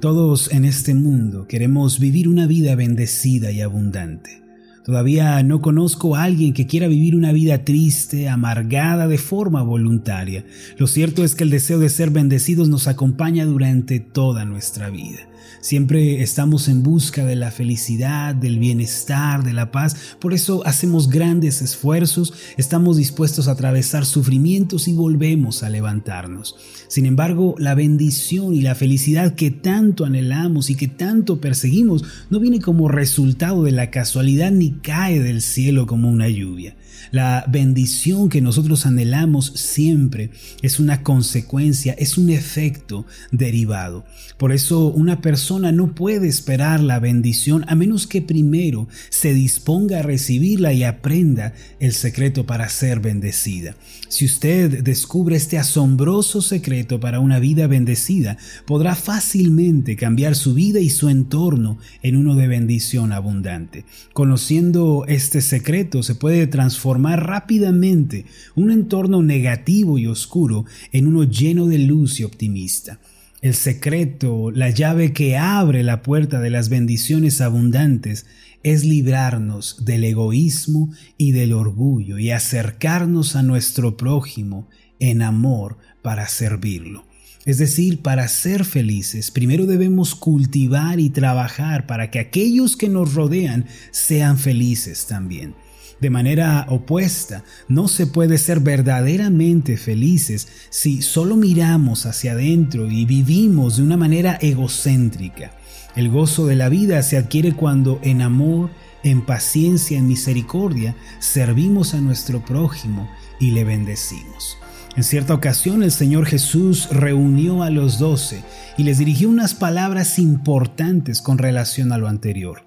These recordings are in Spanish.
Todos en este mundo queremos vivir una vida bendecida y abundante. Todavía no conozco a alguien que quiera vivir una vida triste, amargada de forma voluntaria. Lo cierto es que el deseo de ser bendecidos nos acompaña durante toda nuestra vida. Siempre estamos en busca de la felicidad, del bienestar, de la paz. Por eso hacemos grandes esfuerzos, estamos dispuestos a atravesar sufrimientos y volvemos a levantarnos. Sin embargo, la bendición y la felicidad que tanto anhelamos y que tanto perseguimos no viene como resultado de la casualidad ni cae del cielo como una lluvia. La bendición que nosotros anhelamos siempre es una consecuencia, es un efecto derivado. Por eso una persona no puede esperar la bendición a menos que primero se disponga a recibirla y aprenda el secreto para ser bendecida. Si usted descubre este asombroso secreto para una vida bendecida, podrá fácilmente cambiar su vida y su entorno en uno de bendición abundante. Conociendo este secreto se puede transformar rápidamente un entorno negativo y oscuro en uno lleno de luz y optimista. El secreto, la llave que abre la puerta de las bendiciones abundantes, es librarnos del egoísmo y del orgullo y acercarnos a nuestro prójimo en amor para servirlo. Es decir, para ser felices, primero debemos cultivar y trabajar para que aquellos que nos rodean sean felices también. De manera opuesta, no se puede ser verdaderamente felices si solo miramos hacia adentro y vivimos de una manera egocéntrica. El gozo de la vida se adquiere cuando en amor, en paciencia, en misericordia, servimos a nuestro prójimo y le bendecimos. En cierta ocasión el Señor Jesús reunió a los doce y les dirigió unas palabras importantes con relación a lo anterior.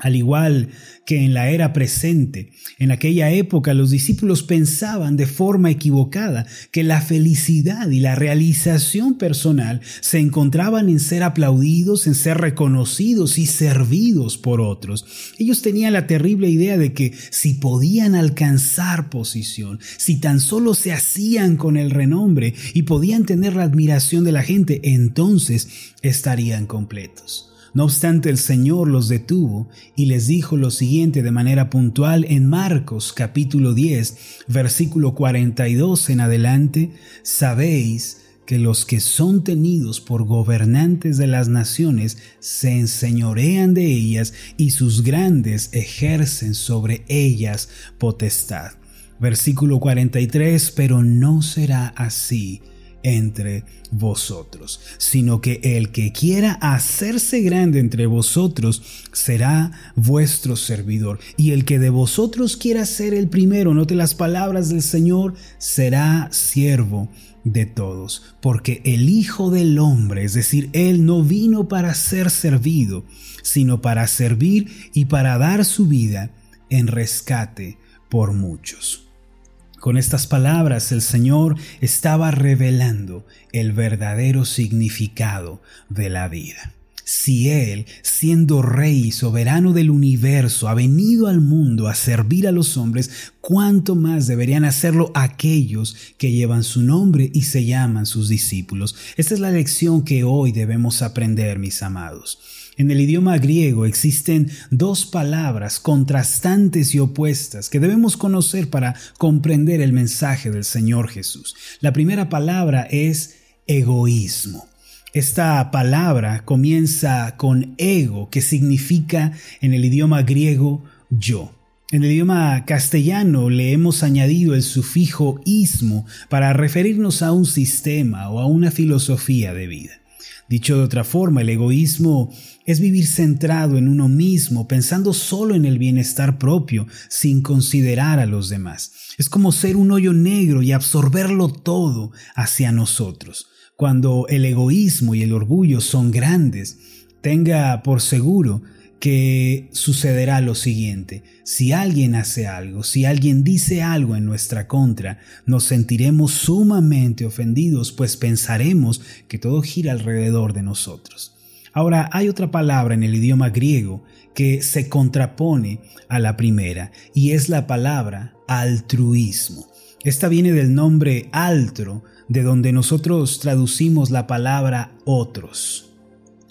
Al igual que en la era presente, en aquella época los discípulos pensaban de forma equivocada que la felicidad y la realización personal se encontraban en ser aplaudidos, en ser reconocidos y servidos por otros. Ellos tenían la terrible idea de que si podían alcanzar posición, si tan solo se hacían con el renombre y podían tener la admiración de la gente, entonces estarían completos. No obstante, el Señor los detuvo y les dijo lo siguiente de manera puntual en Marcos capítulo 10, versículo 42 en adelante, sabéis que los que son tenidos por gobernantes de las naciones se enseñorean de ellas y sus grandes ejercen sobre ellas potestad. Versículo 43, pero no será así entre vosotros, sino que el que quiera hacerse grande entre vosotros será vuestro servidor, y el que de vosotros quiera ser el primero, note las palabras del Señor, será siervo de todos, porque el Hijo del Hombre, es decir, Él no vino para ser servido, sino para servir y para dar su vida en rescate por muchos. Con estas palabras el Señor estaba revelando el verdadero significado de la vida. Si Él, siendo Rey y soberano del universo, ha venido al mundo a servir a los hombres, cuánto más deberían hacerlo aquellos que llevan su nombre y se llaman sus discípulos. Esta es la lección que hoy debemos aprender, mis amados. En el idioma griego existen dos palabras contrastantes y opuestas que debemos conocer para comprender el mensaje del Señor Jesús. La primera palabra es egoísmo. Esta palabra comienza con ego, que significa en el idioma griego yo. En el idioma castellano le hemos añadido el sufijo ismo para referirnos a un sistema o a una filosofía de vida. Dicho de otra forma, el egoísmo es vivir centrado en uno mismo, pensando solo en el bienestar propio, sin considerar a los demás. Es como ser un hoyo negro y absorberlo todo hacia nosotros. Cuando el egoísmo y el orgullo son grandes, tenga por seguro que sucederá lo siguiente. Si alguien hace algo, si alguien dice algo en nuestra contra, nos sentiremos sumamente ofendidos, pues pensaremos que todo gira alrededor de nosotros. Ahora, hay otra palabra en el idioma griego que se contrapone a la primera, y es la palabra altruismo. Esta viene del nombre altro, de donde nosotros traducimos la palabra otros.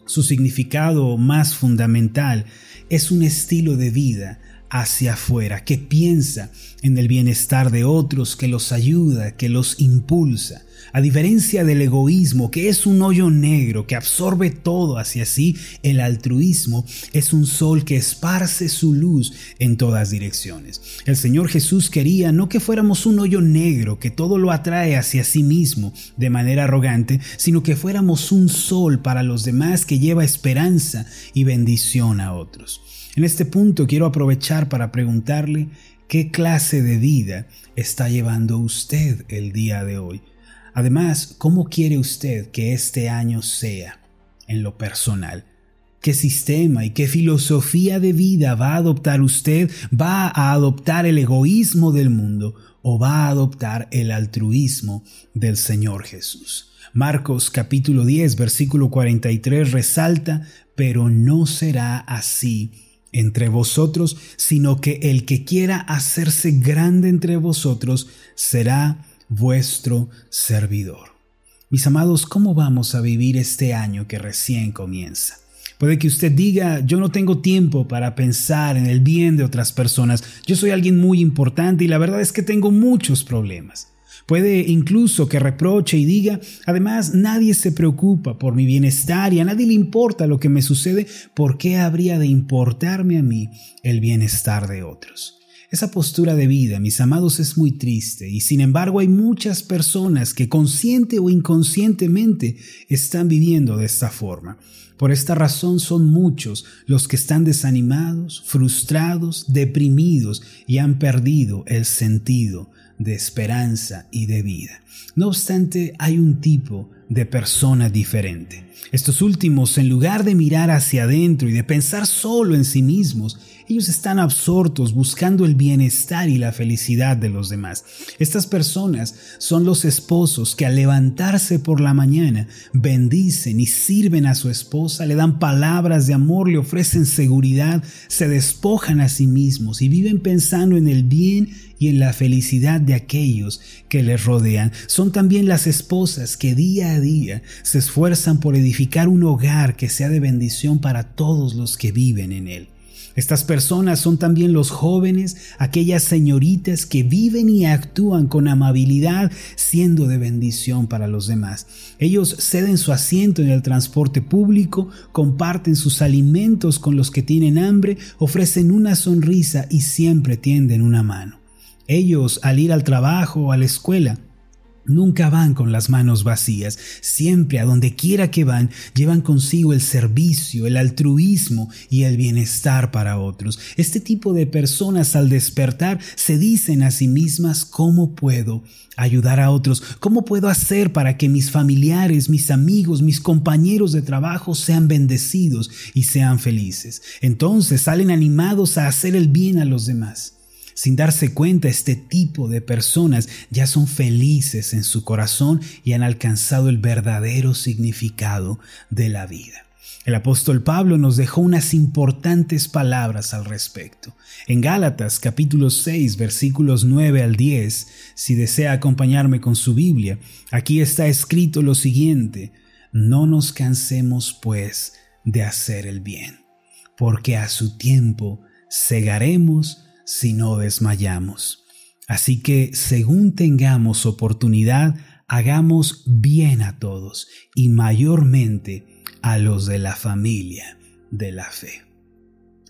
Su significado más fundamental es un estilo de vida hacia afuera, que piensa en el bienestar de otros, que los ayuda, que los impulsa. A diferencia del egoísmo, que es un hoyo negro que absorbe todo hacia sí, el altruismo es un sol que esparce su luz en todas direcciones. El Señor Jesús quería no que fuéramos un hoyo negro que todo lo atrae hacia sí mismo de manera arrogante, sino que fuéramos un sol para los demás que lleva esperanza y bendición a otros. En este punto quiero aprovechar para preguntarle qué clase de vida está llevando usted el día de hoy. Además, ¿cómo quiere usted que este año sea en lo personal? ¿Qué sistema y qué filosofía de vida va a adoptar usted? ¿Va a adoptar el egoísmo del mundo o va a adoptar el altruismo del Señor Jesús? Marcos capítulo 10 versículo 43 resalta, pero no será así entre vosotros, sino que el que quiera hacerse grande entre vosotros será vuestro servidor. Mis amados, ¿cómo vamos a vivir este año que recién comienza? Puede que usted diga, yo no tengo tiempo para pensar en el bien de otras personas, yo soy alguien muy importante y la verdad es que tengo muchos problemas. Puede incluso que reproche y diga, además nadie se preocupa por mi bienestar y a nadie le importa lo que me sucede, ¿por qué habría de importarme a mí el bienestar de otros? Esa postura de vida, mis amados, es muy triste y sin embargo hay muchas personas que consciente o inconscientemente están viviendo de esta forma. Por esta razón son muchos los que están desanimados, frustrados, deprimidos y han perdido el sentido de esperanza y de vida. No obstante, hay un tipo de persona diferente. Estos últimos, en lugar de mirar hacia adentro y de pensar solo en sí mismos, ellos están absortos buscando el bienestar y la felicidad de los demás. Estas personas son los esposos que al levantarse por la mañana bendicen y sirven a su esposa, le dan palabras de amor, le ofrecen seguridad, se despojan a sí mismos y viven pensando en el bien y en la felicidad de aquellos que les rodean. Son también las esposas que día a día se esfuerzan por edificar un hogar que sea de bendición para todos los que viven en él. Estas personas son también los jóvenes, aquellas señoritas que viven y actúan con amabilidad, siendo de bendición para los demás. Ellos ceden su asiento en el transporte público, comparten sus alimentos con los que tienen hambre, ofrecen una sonrisa y siempre tienden una mano. Ellos, al ir al trabajo o a la escuela, Nunca van con las manos vacías, siempre a donde quiera que van llevan consigo el servicio, el altruismo y el bienestar para otros. Este tipo de personas al despertar se dicen a sí mismas cómo puedo ayudar a otros, cómo puedo hacer para que mis familiares, mis amigos, mis compañeros de trabajo sean bendecidos y sean felices. Entonces salen animados a hacer el bien a los demás. Sin darse cuenta, este tipo de personas ya son felices en su corazón y han alcanzado el verdadero significado de la vida. El apóstol Pablo nos dejó unas importantes palabras al respecto. En Gálatas capítulo 6 versículos 9 al 10, si desea acompañarme con su Biblia, aquí está escrito lo siguiente, no nos cansemos pues de hacer el bien, porque a su tiempo segaremos si no desmayamos. Así que según tengamos oportunidad, hagamos bien a todos y mayormente a los de la familia de la fe.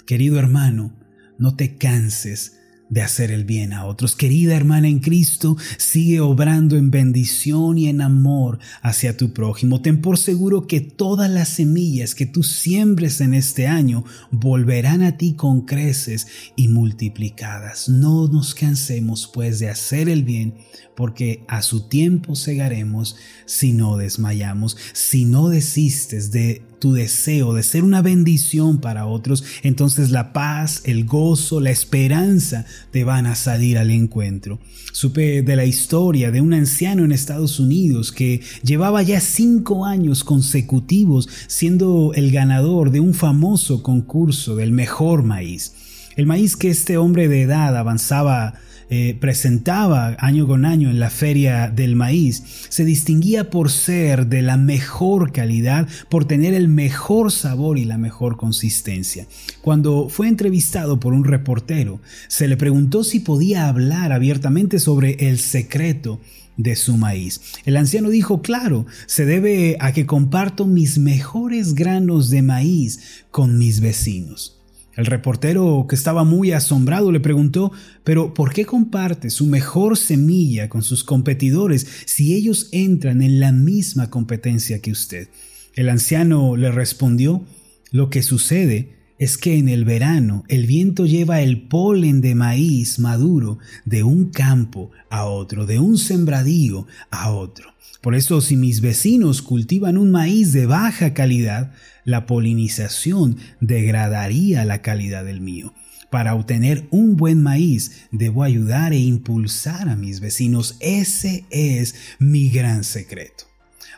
Querido hermano, no te canses de hacer el bien a otros. Querida hermana en Cristo, sigue obrando en bendición y en amor hacia tu prójimo. Ten por seguro que todas las semillas que tú siembres en este año volverán a ti con creces y multiplicadas. No nos cansemos pues de hacer el bien, porque a su tiempo segaremos si no desmayamos, si no desistes de tu deseo de ser una bendición para otros, entonces la paz, el gozo, la esperanza te van a salir al encuentro. Supe de la historia de un anciano en Estados Unidos que llevaba ya cinco años consecutivos siendo el ganador de un famoso concurso del mejor maíz. El maíz que este hombre de edad avanzaba eh, presentaba año con año en la feria del maíz se distinguía por ser de la mejor calidad, por tener el mejor sabor y la mejor consistencia. Cuando fue entrevistado por un reportero, se le preguntó si podía hablar abiertamente sobre el secreto de su maíz. El anciano dijo, claro, se debe a que comparto mis mejores granos de maíz con mis vecinos. El reportero, que estaba muy asombrado, le preguntó, pero ¿por qué comparte su mejor semilla con sus competidores si ellos entran en la misma competencia que usted? El anciano le respondió, lo que sucede es que en el verano el viento lleva el polen de maíz maduro de un campo a otro, de un sembradío a otro. Por eso si mis vecinos cultivan un maíz de baja calidad, la polinización degradaría la calidad del mío. Para obtener un buen maíz, debo ayudar e impulsar a mis vecinos. Ese es mi gran secreto.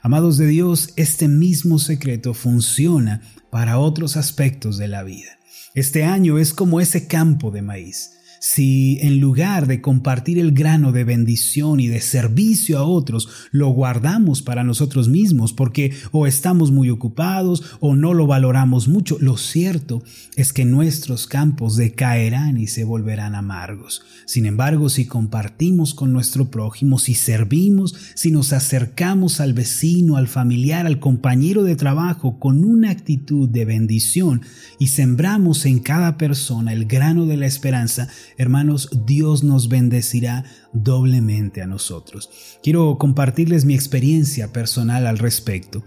Amados de Dios, este mismo secreto funciona para otros aspectos de la vida. Este año es como ese campo de maíz si en lugar de compartir el grano de bendición y de servicio a otros, lo guardamos para nosotros mismos porque o estamos muy ocupados o no lo valoramos mucho, lo cierto es que nuestros campos decaerán y se volverán amargos. Sin embargo, si compartimos con nuestro prójimo, si servimos, si nos acercamos al vecino, al familiar, al compañero de trabajo con una actitud de bendición y sembramos en cada persona el grano de la esperanza, hermanos, Dios nos bendecirá doblemente a nosotros. Quiero compartirles mi experiencia personal al respecto.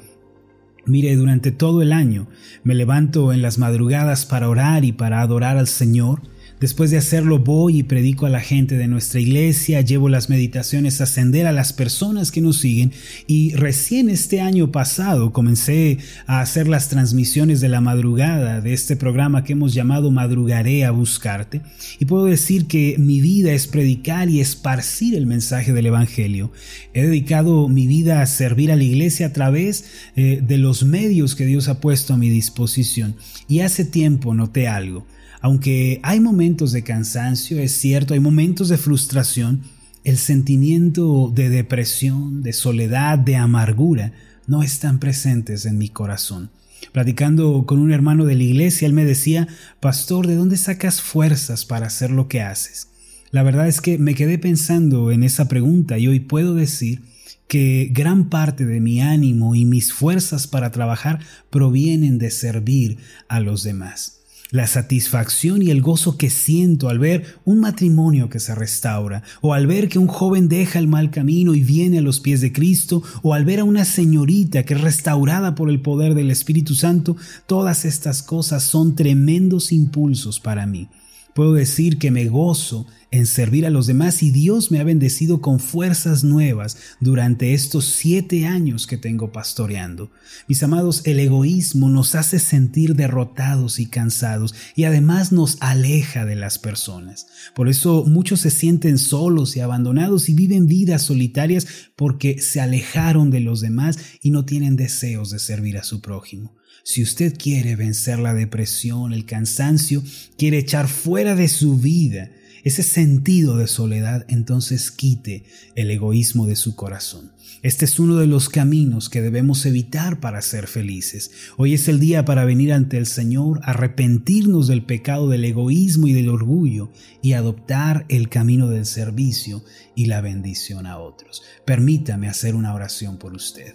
Mire, durante todo el año me levanto en las madrugadas para orar y para adorar al Señor Después de hacerlo voy y predico a la gente de nuestra iglesia, llevo las meditaciones a ascender a las personas que nos siguen y recién este año pasado comencé a hacer las transmisiones de la madrugada de este programa que hemos llamado Madrugaré a Buscarte y puedo decir que mi vida es predicar y esparcir el mensaje del Evangelio. He dedicado mi vida a servir a la iglesia a través eh, de los medios que Dios ha puesto a mi disposición y hace tiempo noté algo. Aunque hay momentos de cansancio, es cierto, hay momentos de frustración, el sentimiento de depresión, de soledad, de amargura, no están presentes en mi corazón. Platicando con un hermano de la iglesia, él me decía, Pastor, ¿de dónde sacas fuerzas para hacer lo que haces? La verdad es que me quedé pensando en esa pregunta y hoy puedo decir que gran parte de mi ánimo y mis fuerzas para trabajar provienen de servir a los demás la satisfacción y el gozo que siento al ver un matrimonio que se restaura, o al ver que un joven deja el mal camino y viene a los pies de Cristo, o al ver a una señorita que es restaurada por el poder del Espíritu Santo, todas estas cosas son tremendos impulsos para mí. Puedo decir que me gozo en servir a los demás y Dios me ha bendecido con fuerzas nuevas durante estos siete años que tengo pastoreando. Mis amados, el egoísmo nos hace sentir derrotados y cansados y además nos aleja de las personas. Por eso muchos se sienten solos y abandonados y viven vidas solitarias porque se alejaron de los demás y no tienen deseos de servir a su prójimo. Si usted quiere vencer la depresión, el cansancio, quiere echar fuera de su vida ese sentido de soledad, entonces quite el egoísmo de su corazón. Este es uno de los caminos que debemos evitar para ser felices. Hoy es el día para venir ante el Señor, arrepentirnos del pecado del egoísmo y del orgullo y adoptar el camino del servicio y la bendición a otros. Permítame hacer una oración por usted.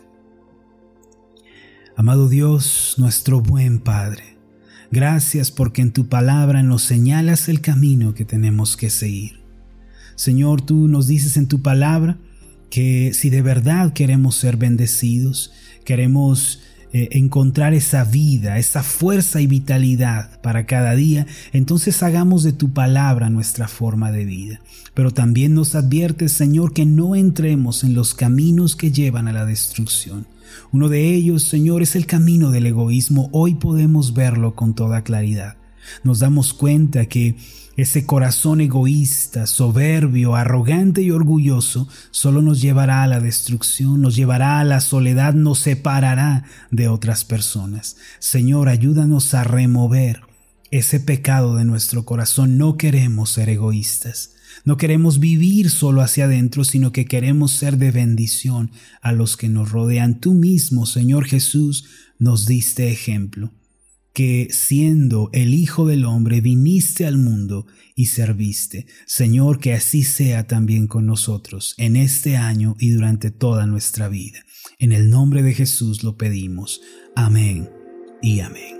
Amado Dios, nuestro buen Padre, gracias porque en tu palabra nos señalas el camino que tenemos que seguir. Señor, tú nos dices en tu palabra que si de verdad queremos ser bendecidos, queremos eh, encontrar esa vida, esa fuerza y vitalidad para cada día, entonces hagamos de tu palabra nuestra forma de vida. Pero también nos adviertes, Señor, que no entremos en los caminos que llevan a la destrucción. Uno de ellos, Señor, es el camino del egoísmo. Hoy podemos verlo con toda claridad. Nos damos cuenta que ese corazón egoísta, soberbio, arrogante y orgulloso solo nos llevará a la destrucción, nos llevará a la soledad, nos separará de otras personas. Señor, ayúdanos a remover ese pecado de nuestro corazón. No queremos ser egoístas. No queremos vivir solo hacia adentro, sino que queremos ser de bendición a los que nos rodean. Tú mismo, Señor Jesús, nos diste ejemplo, que siendo el Hijo del Hombre viniste al mundo y serviste. Señor, que así sea también con nosotros en este año y durante toda nuestra vida. En el nombre de Jesús lo pedimos. Amén y amén.